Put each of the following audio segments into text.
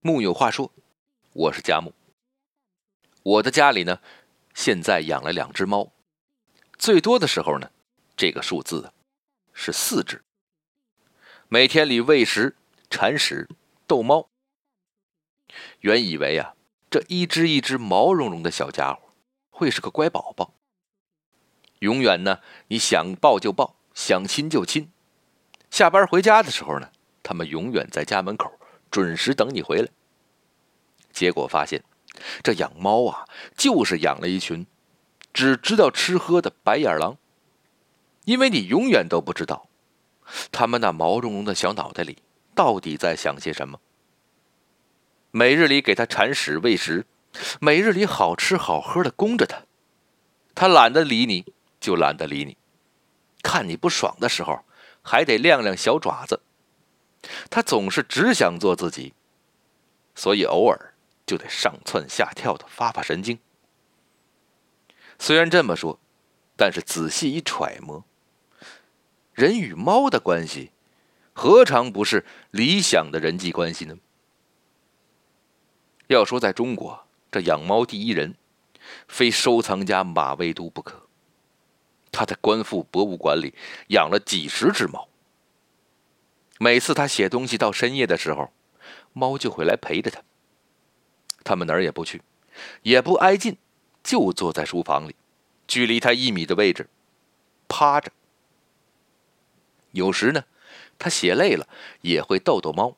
木有话说，我是佳木。我的家里呢，现在养了两只猫，最多的时候呢，这个数字是四只。每天里喂食、铲屎、逗猫。原以为啊，这一只一只毛茸茸的小家伙会是个乖宝宝，永远呢，你想抱就抱，想亲就亲。下班回家的时候呢，他们永远在家门口准时等你回来。结果发现，这养猫啊，就是养了一群只知道吃喝的白眼狼。因为你永远都不知道，他们那毛茸茸的小脑袋里到底在想些什么。每日里给他铲屎喂食，每日里好吃好喝的供着他，他懒得理你，就懒得理你。看你不爽的时候，还得亮亮小爪子。他总是只想做自己，所以偶尔。就得上蹿下跳的发发神经。虽然这么说，但是仔细一揣摩，人与猫的关系，何尝不是理想的人际关系呢？要说在中国，这养猫第一人，非收藏家马未都不可。他在官复博物馆里养了几十只猫，每次他写东西到深夜的时候，猫就会来陪着他。他们哪儿也不去，也不挨近，就坐在书房里，距离他一米的位置，趴着。有时呢，他写累了也会逗逗猫，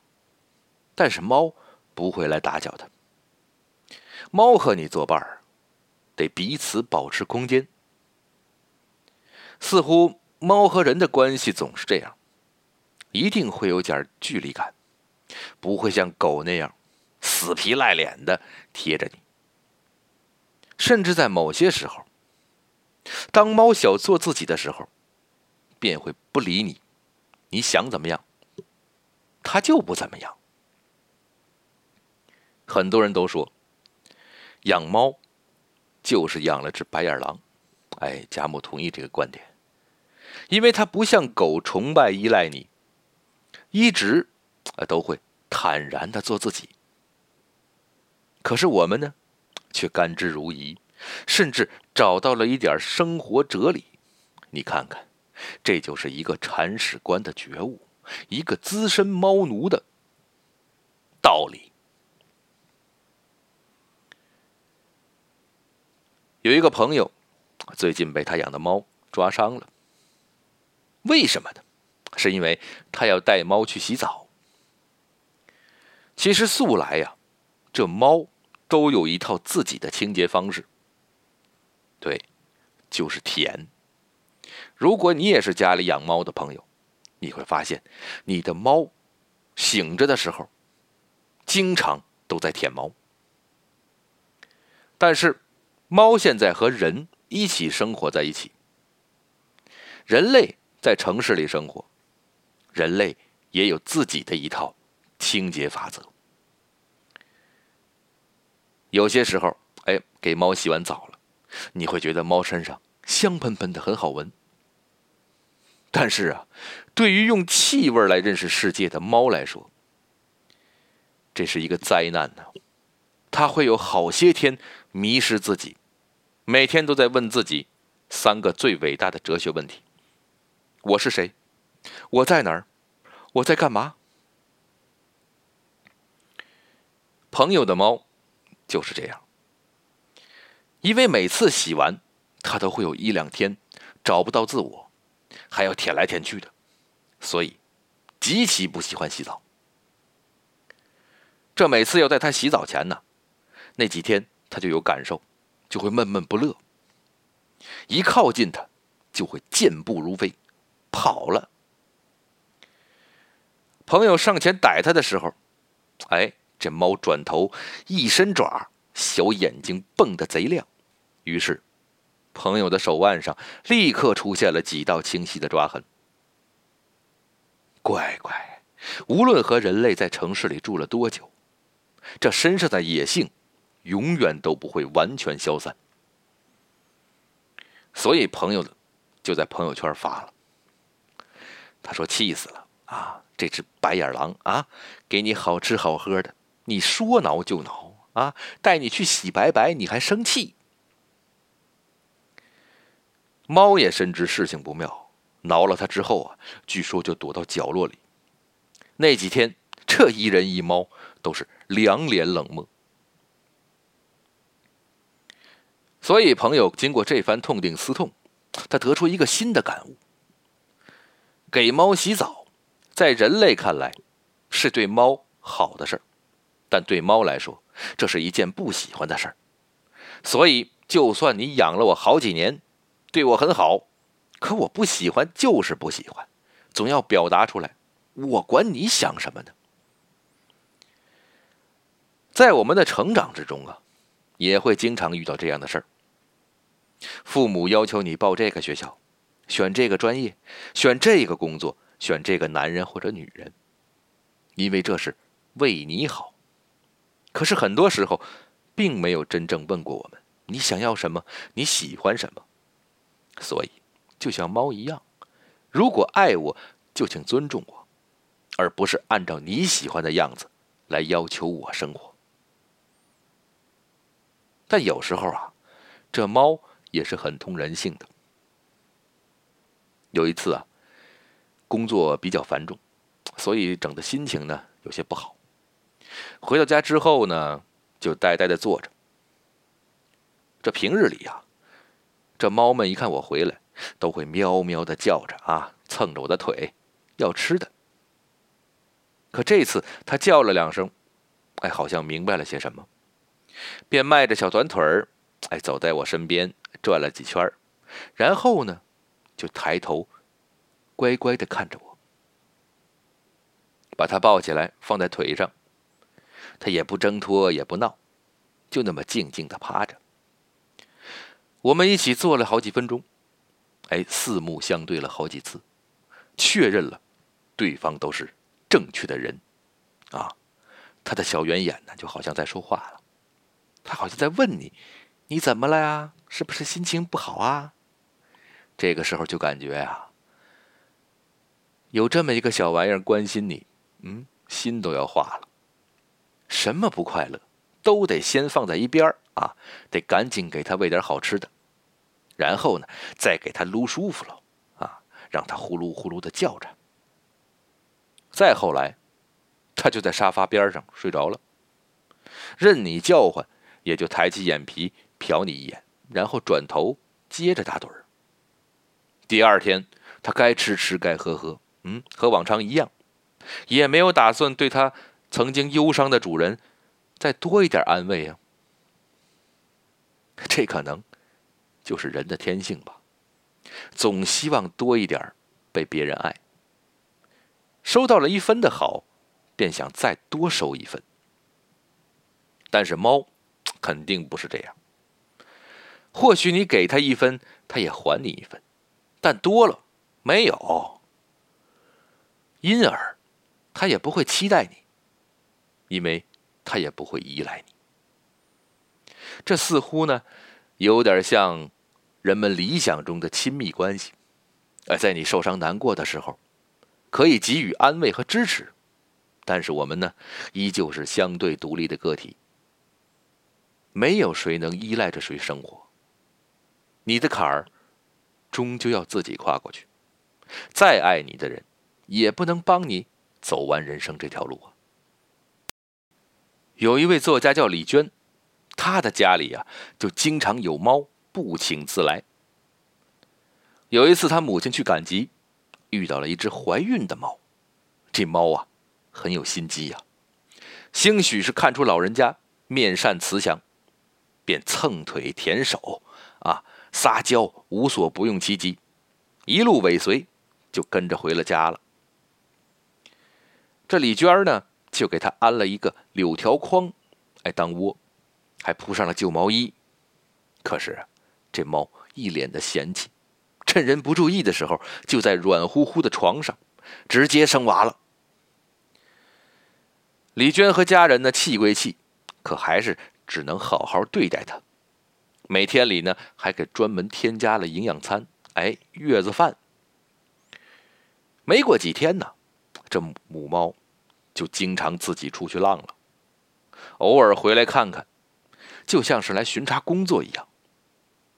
但是猫不会来打搅他。猫和你作伴儿，得彼此保持空间。似乎猫和人的关系总是这样，一定会有点距离感，不会像狗那样。死皮赖脸的贴着你，甚至在某些时候，当猫小做自己的时候，便会不理你。你想怎么样，它就不怎么样。很多人都说，养猫就是养了只白眼狼。哎，贾母同意这个观点，因为它不像狗崇拜依赖你，一直啊都会坦然的做自己。可是我们呢，却甘之如饴，甚至找到了一点生活哲理。你看看，这就是一个铲屎官的觉悟，一个资深猫奴的道理。有一个朋友，最近被他养的猫抓伤了。为什么呢？是因为他要带猫去洗澡。其实素来呀。这猫都有一套自己的清洁方式，对，就是舔。如果你也是家里养猫的朋友，你会发现，你的猫醒着的时候，经常都在舔毛。但是，猫现在和人一起生活在一起，人类在城市里生活，人类也有自己的一套清洁法则。有些时候，哎，给猫洗完澡了，你会觉得猫身上香喷喷的，很好闻。但是啊，对于用气味来认识世界的猫来说，这是一个灾难呢。它会有好些天迷失自己，每天都在问自己三个最伟大的哲学问题：我是谁？我在哪儿？我在干嘛？朋友的猫。就是这样，因为每次洗完，它都会有一两天找不到自我，还要舔来舔去的，所以极其不喜欢洗澡。这每次要在他洗澡前呢，那几天他就有感受，就会闷闷不乐。一靠近他，就会健步如飞，跑了。朋友上前逮他的时候，哎。这猫转头一伸爪，小眼睛蹦得贼亮，于是朋友的手腕上立刻出现了几道清晰的抓痕。乖乖，无论和人类在城市里住了多久，这身上的野性永远都不会完全消散。所以朋友就在朋友圈发了，他说：“气死了啊！这只白眼狼啊，给你好吃好喝的。”你说挠就挠啊！带你去洗白白，你还生气？猫也深知事情不妙，挠了它之后啊，据说就躲到角落里。那几天，这一人一猫都是两脸冷漠。所以，朋友经过这番痛定思痛，他得出一个新的感悟：给猫洗澡，在人类看来是对猫好的事儿，但对猫来说，这是一件不喜欢的事儿。所以，就算你养了我好几年。对我很好，可我不喜欢，就是不喜欢，总要表达出来。我管你想什么呢？在我们的成长之中啊，也会经常遇到这样的事儿。父母要求你报这个学校，选这个专业，选这个工作，选这个男人或者女人，因为这是为你好。可是很多时候，并没有真正问过我们：你想要什么？你喜欢什么？所以，就像猫一样，如果爱我，就请尊重我，而不是按照你喜欢的样子来要求我生活。但有时候啊，这猫也是很通人性的。有一次啊，工作比较繁重，所以整的心情呢有些不好。回到家之后呢，就呆呆的坐着。这平日里呀。这猫们一看我回来，都会喵喵的叫着啊，蹭着我的腿，要吃的。可这次它叫了两声，哎，好像明白了些什么，便迈着小短腿儿，哎，走在我身边转了几圈然后呢，就抬头，乖乖的看着我，把他抱起来放在腿上，他也不挣脱，也不闹，就那么静静的趴着。我们一起坐了好几分钟，哎，四目相对了好几次，确认了对方都是正确的人，啊，他的小圆眼呢，就好像在说话了，他好像在问你，你怎么了呀？是不是心情不好啊？这个时候就感觉呀，有这么一个小玩意儿关心你，嗯，心都要化了。什么不快乐，都得先放在一边啊，得赶紧给他喂点好吃的。然后呢，再给他撸舒服了，啊，让他呼噜呼噜的叫着。再后来，他就在沙发边上睡着了，任你叫唤，也就抬起眼皮瞟你一眼，然后转头接着打盹儿。第二天，他该吃吃，该喝喝，嗯，和往常一样，也没有打算对他曾经忧伤的主人再多一点安慰啊。这可能。就是人的天性吧，总希望多一点被别人爱。收到了一分的好，便想再多收一分。但是猫肯定不是这样。或许你给他一分，他也还你一分，但多了没有，因而他也不会期待你，因为他也不会依赖你。这似乎呢，有点像。人们理想中的亲密关系，而在你受伤难过的时候，可以给予安慰和支持，但是我们呢，依旧是相对独立的个体，没有谁能依赖着谁生活。你的坎儿，终究要自己跨过去。再爱你的人，也不能帮你走完人生这条路啊。有一位作家叫李娟，她的家里呀，就经常有猫。不请自来。有一次，他母亲去赶集，遇到了一只怀孕的猫。这猫啊，很有心机呀，兴许是看出老人家面善慈祥，便蹭腿舔手，啊，撒娇，无所不用其极，一路尾随，就跟着回了家了。这李娟呢，就给他安了一个柳条筐，哎，当窝，还铺上了旧毛衣。可是。这猫一脸的嫌弃，趁人不注意的时候，就在软乎乎的床上直接生娃了。李娟和家人呢，气归气，可还是只能好好对待它。每天里呢，还给专门添加了营养餐，哎，月子饭。没过几天呢，这母猫就经常自己出去浪了，偶尔回来看看，就像是来巡查工作一样。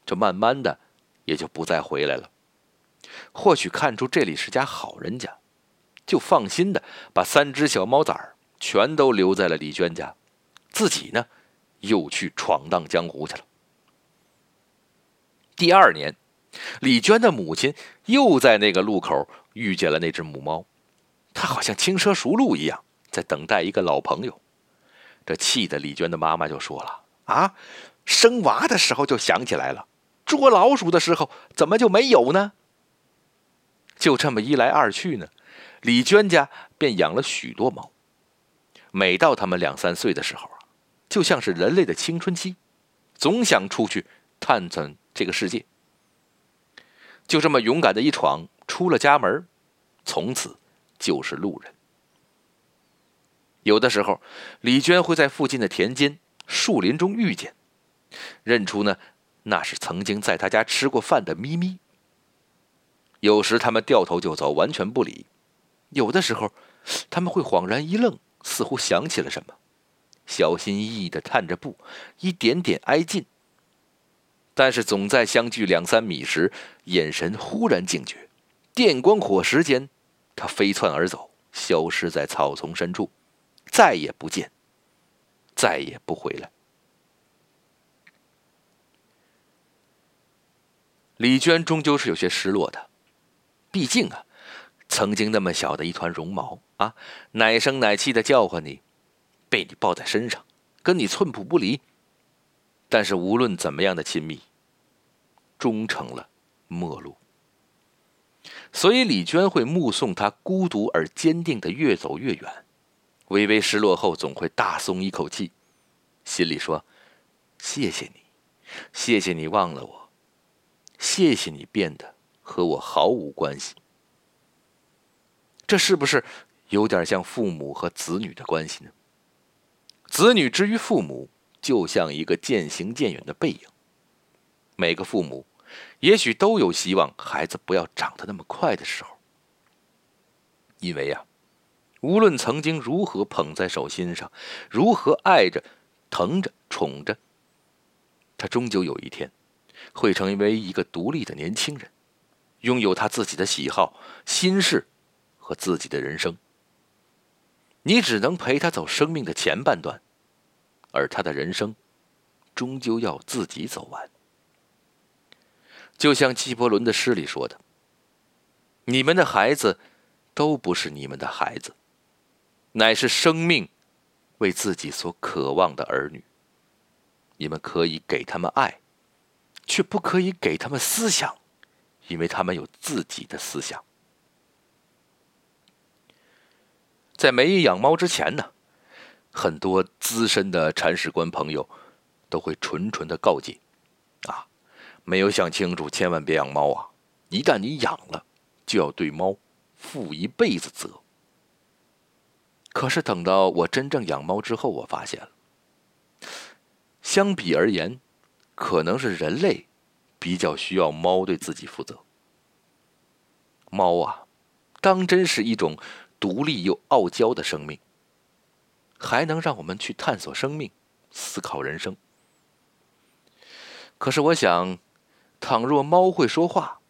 这慢慢的也就不再回来了。或许看出这里是家好人家，就放心的把三只小猫崽儿全都留在了李娟家，自己呢又去闯荡江湖去了。第二年，李娟的母亲又在那个路口遇见了那只母猫，她好像轻车熟路一样，在等待一个老朋友。这气的李娟的妈妈就说了：“啊，生娃的时候就想起来了，捉老鼠的时候怎么就没有呢？”就这么一来二去呢，李娟家便养了许多猫。每到他们两三岁的时候啊，就像是人类的青春期，总想出去探探。这个世界就这么勇敢的一闯，出了家门，从此就是路人。有的时候，李娟会在附近的田间、树林中遇见，认出呢，那是曾经在他家吃过饭的咪咪。有时他们掉头就走，完全不理；有的时候，他们会恍然一愣，似乎想起了什么，小心翼翼的探着步，一点点挨近。但是总在相距两三米时，眼神忽然警觉，电光火石间，他飞窜而走，消失在草丛深处，再也不见，再也不回来。李娟终究是有些失落的，毕竟啊，曾经那么小的一团绒毛啊，奶声奶气的叫唤你，被你抱在身上，跟你寸步不离。但是无论怎么样的亲密。终成了陌路，所以李娟会目送他孤独而坚定的越走越远，微微失落后，总会大松一口气，心里说：“谢谢你，谢谢你忘了我，谢谢你变得和我毫无关系。”这是不是有点像父母和子女的关系呢？子女之于父母，就像一个渐行渐远的背影，每个父母。也许都有希望孩子不要长得那么快的时候，因为呀，无论曾经如何捧在手心上，如何爱着、疼着、宠着，他终究有一天会成为一个独立的年轻人，拥有他自己的喜好、心事和自己的人生。你只能陪他走生命的前半段，而他的人生终究要自己走完。就像纪伯伦的诗里说的：“你们的孩子都不是你们的孩子，乃是生命为自己所渴望的儿女。你们可以给他们爱，却不可以给他们思想，因为他们有自己的思想。”在没养猫之前呢，很多资深的铲屎官朋友都会纯纯的告诫。啊没有想清楚，千万别养猫啊！一旦你养了，就要对猫负一辈子责。可是等到我真正养猫之后，我发现了，相比而言，可能是人类比较需要猫对自己负责。猫啊，当真是一种独立又傲娇的生命，还能让我们去探索生命、思考人生。可是我想。倘若猫会说话，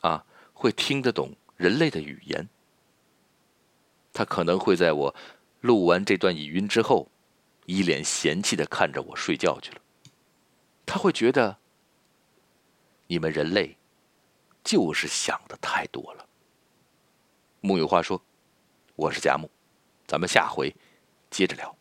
啊，会听得懂人类的语言，他可能会在我录完这段语音之后，一脸嫌弃的看着我睡觉去了。他会觉得你们人类就是想的太多了。木有话说，我是贾木，咱们下回接着聊。